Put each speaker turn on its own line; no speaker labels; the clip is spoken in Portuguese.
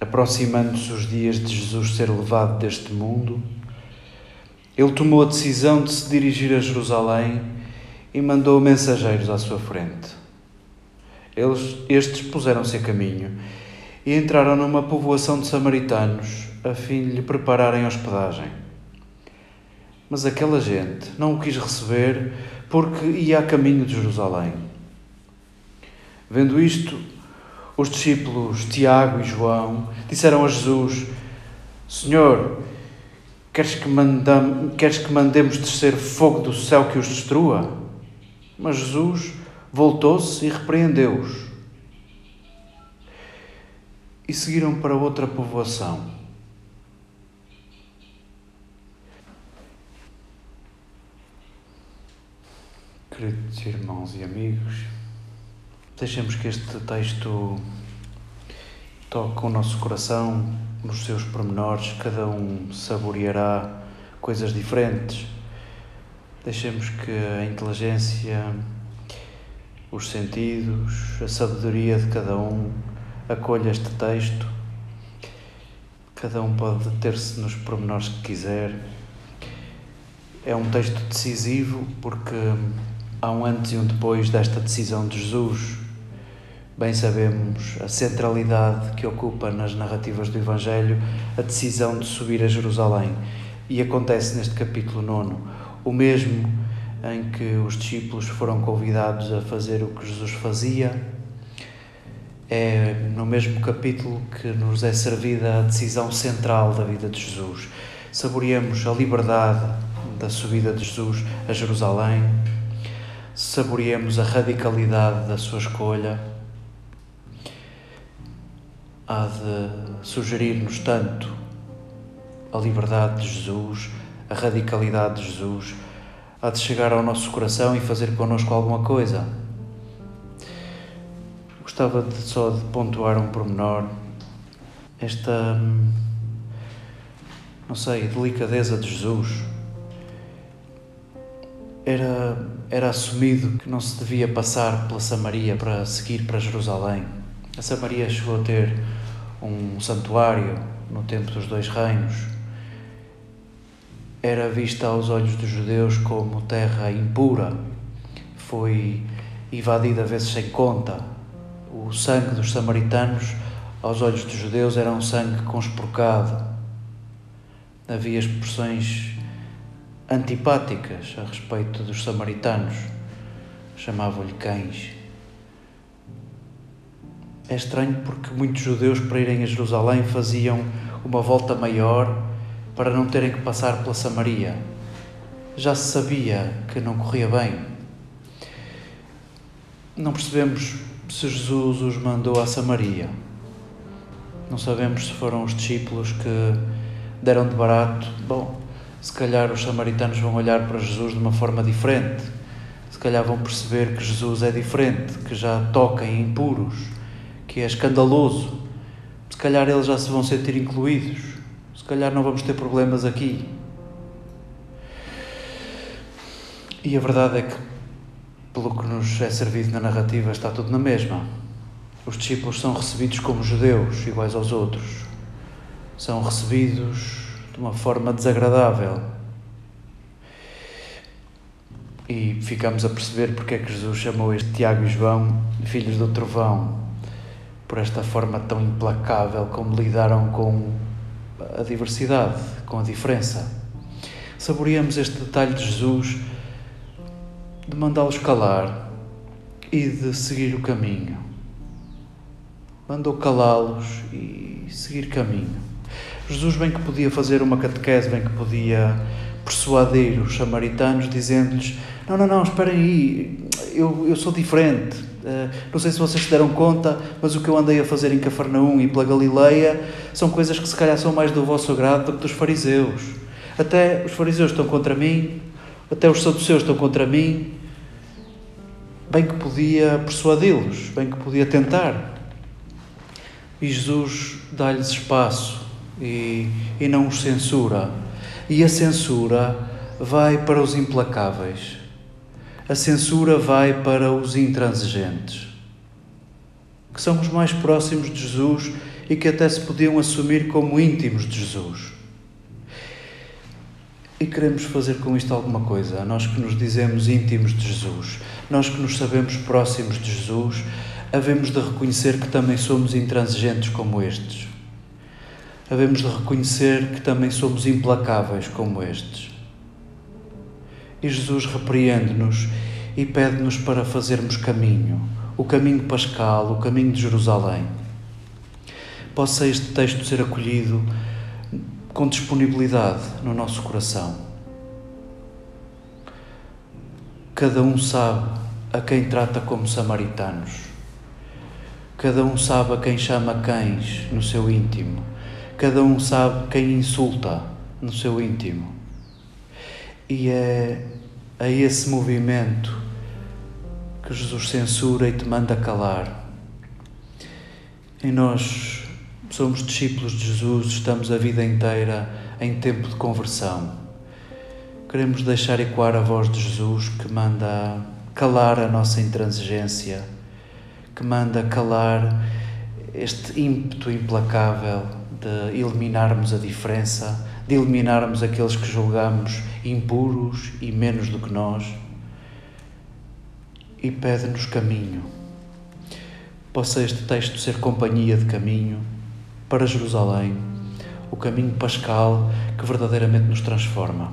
aproximando-se os dias de Jesus ser levado deste mundo, ele tomou a decisão de se dirigir a Jerusalém e mandou mensageiros à sua frente. Eles, estes puseram-se a caminho e entraram numa povoação de samaritanos a fim de lhe prepararem hospedagem. Mas aquela gente não o quis receber porque ia a caminho de Jerusalém. Vendo isto, os discípulos Tiago e João disseram a Jesus: Senhor, queres que, mandam, queres que mandemos descer fogo do céu que os destrua? Mas Jesus voltou-se e repreendeu-os. E seguiram para outra povoação. Queridos irmãos e amigos, deixemos que este texto toque o nosso coração nos seus pormenores, cada um saboreará coisas diferentes. Deixemos que a inteligência, os sentidos, a sabedoria de cada um acolha este texto. Cada um pode deter-se nos pormenores que quiser. É um texto decisivo porque há um antes e um depois desta decisão de Jesus. Bem sabemos a centralidade que ocupa nas narrativas do Evangelho a decisão de subir a Jerusalém. E acontece neste capítulo 9, o mesmo em que os discípulos foram convidados a fazer o que Jesus fazia. É no mesmo capítulo que nos é servida a decisão central da vida de Jesus. Saboreamos a liberdade da subida de Jesus a Jerusalém, saboreemos a radicalidade da sua escolha há de sugerir-nos tanto a liberdade de Jesus, a radicalidade de Jesus, há de chegar ao nosso coração e fazer connosco alguma coisa. Gostava de, só de pontuar um pormenor, esta, não sei, delicadeza de Jesus. Era, era assumido que não se devia passar pela Samaria para seguir para Jerusalém. A Samaria chegou a ter um santuário no tempo dos dois reinos, era vista aos olhos dos judeus como terra impura, foi invadida vezes sem conta. O sangue dos samaritanos, aos olhos dos judeus, era um sangue conspurcado. Havia expressões antipáticas a respeito dos samaritanos, chamavam-lhe cães. É estranho porque muitos judeus, para irem a Jerusalém, faziam uma volta maior para não terem que passar pela Samaria. Já se sabia que não corria bem. Não percebemos se Jesus os mandou a Samaria. Não sabemos se foram os discípulos que deram de barato. Bom, se calhar os samaritanos vão olhar para Jesus de uma forma diferente. Se calhar vão perceber que Jesus é diferente, que já toca em impuros que é escandaloso. Se calhar eles já se vão sentir incluídos. Se calhar não vamos ter problemas aqui. E a verdade é que, pelo que nos é servido na narrativa, está tudo na mesma. Os discípulos são recebidos como judeus, iguais aos outros. São recebidos de uma forma desagradável. E ficamos a perceber porque é que Jesus chamou este Tiago e João filhos do trovão por esta forma tão implacável como lidaram com a diversidade, com a diferença. Saboreamos este detalhe de Jesus de mandá-los calar e de seguir o caminho. Mandou calá-los e seguir caminho. Jesus bem que podia fazer uma catequese, bem que podia persuadir os samaritanos, dizendo-lhes: Não, não, não, esperem aí, eu, eu sou diferente, Uh, não sei se vocês se deram conta, mas o que eu andei a fazer em Cafarnaum e pela Galileia são coisas que se calhar são mais do vosso agrado do que dos fariseus. Até os fariseus estão contra mim, até os saduceus estão contra mim. Bem que podia persuadi-los, bem que podia tentar. E Jesus dá-lhes espaço e, e não os censura. E a censura vai para os implacáveis a censura vai para os intransigentes, que são os mais próximos de Jesus e que até se podiam assumir como íntimos de Jesus. E queremos fazer com isto alguma coisa, nós que nos dizemos íntimos de Jesus, nós que nos sabemos próximos de Jesus, havemos de reconhecer que também somos intransigentes como estes. Havemos de reconhecer que também somos implacáveis como estes. E Jesus repreende-nos e pede-nos para fazermos caminho, o caminho pascal, o caminho de Jerusalém. Possa este texto ser acolhido com disponibilidade no nosso coração. Cada um sabe a quem trata como samaritanos. Cada um sabe a quem chama cães no seu íntimo. Cada um sabe quem insulta no seu íntimo. E é a esse movimento que Jesus censura e te manda calar. E nós somos discípulos de Jesus, estamos a vida inteira em tempo de conversão. Queremos deixar ecoar a voz de Jesus que manda calar a nossa intransigência, que manda calar este ímpeto implacável de eliminarmos a diferença, de eliminarmos aqueles que julgamos impuros e menos do que nós, e pede-nos caminho. Possa este texto ser companhia de caminho para Jerusalém, o caminho pascal que verdadeiramente nos transforma.